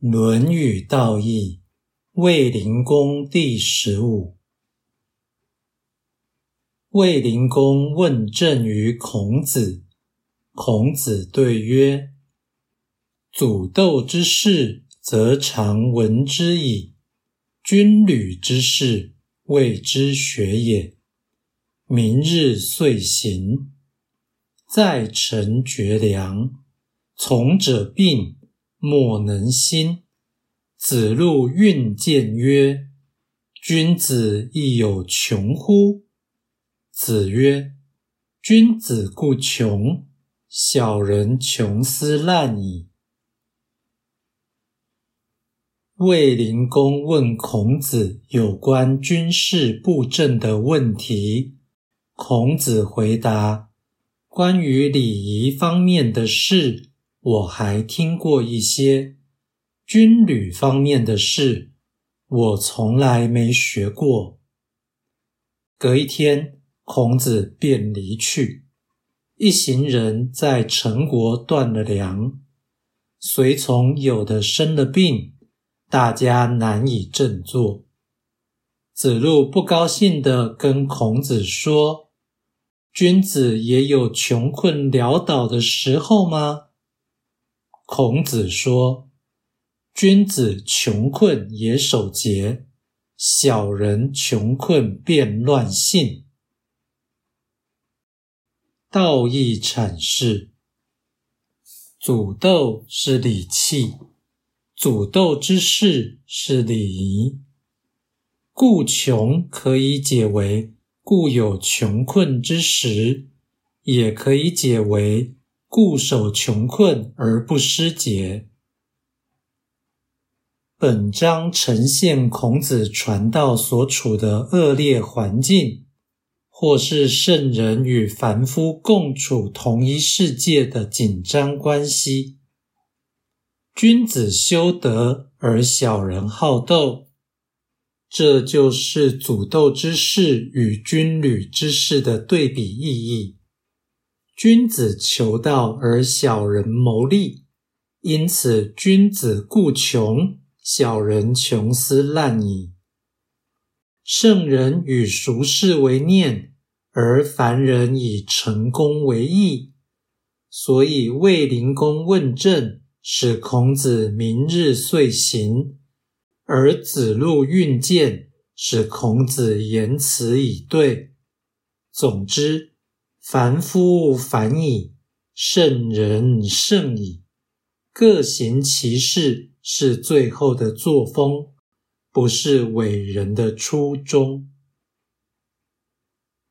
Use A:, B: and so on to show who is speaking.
A: 《论语》道义，卫灵公第十五。卫灵公问政于孔子，孔子对曰：“祖斗之事，则常闻之矣；军旅之事，谓之学也。明日遂行，在臣绝粮，从者病。”莫能兴。子路运见曰：“君子亦有穷乎？”子曰：“君子固穷，小人穷斯滥矣。”卫灵公问孔子有关军事布阵的问题，孔子回答：“关于礼仪方面的事。”我还听过一些军旅方面的事，我从来没学过。隔一天，孔子便离去，一行人在陈国断了粮，随从有的生了病，大家难以振作。子路不高兴地跟孔子说：“君子也有穷困潦倒的时候吗？”孔子说：“君子穷困也守节，小人穷困便乱性。”道义阐释：祖斗是礼器，祖斗之事是礼仪。故穷可以解为故有穷困之时，也可以解为。固守穷困而不失节。本章呈现孔子传道所处的恶劣环境，或是圣人与凡夫共处同一世界的紧张关系。君子修德，而小人好斗，这就是祖斗之事与军旅之事的对比意义。君子求道，而小人谋利，因此君子固穷，小人穷斯滥矣。圣人以俗事为念，而凡人以成功为意。所以卫灵公问政，使孔子明日遂行；而子路运见，使孔子言辞以对。总之。凡夫凡矣，圣人圣矣。各行其事，是最后的作风，不是伟人的初衷。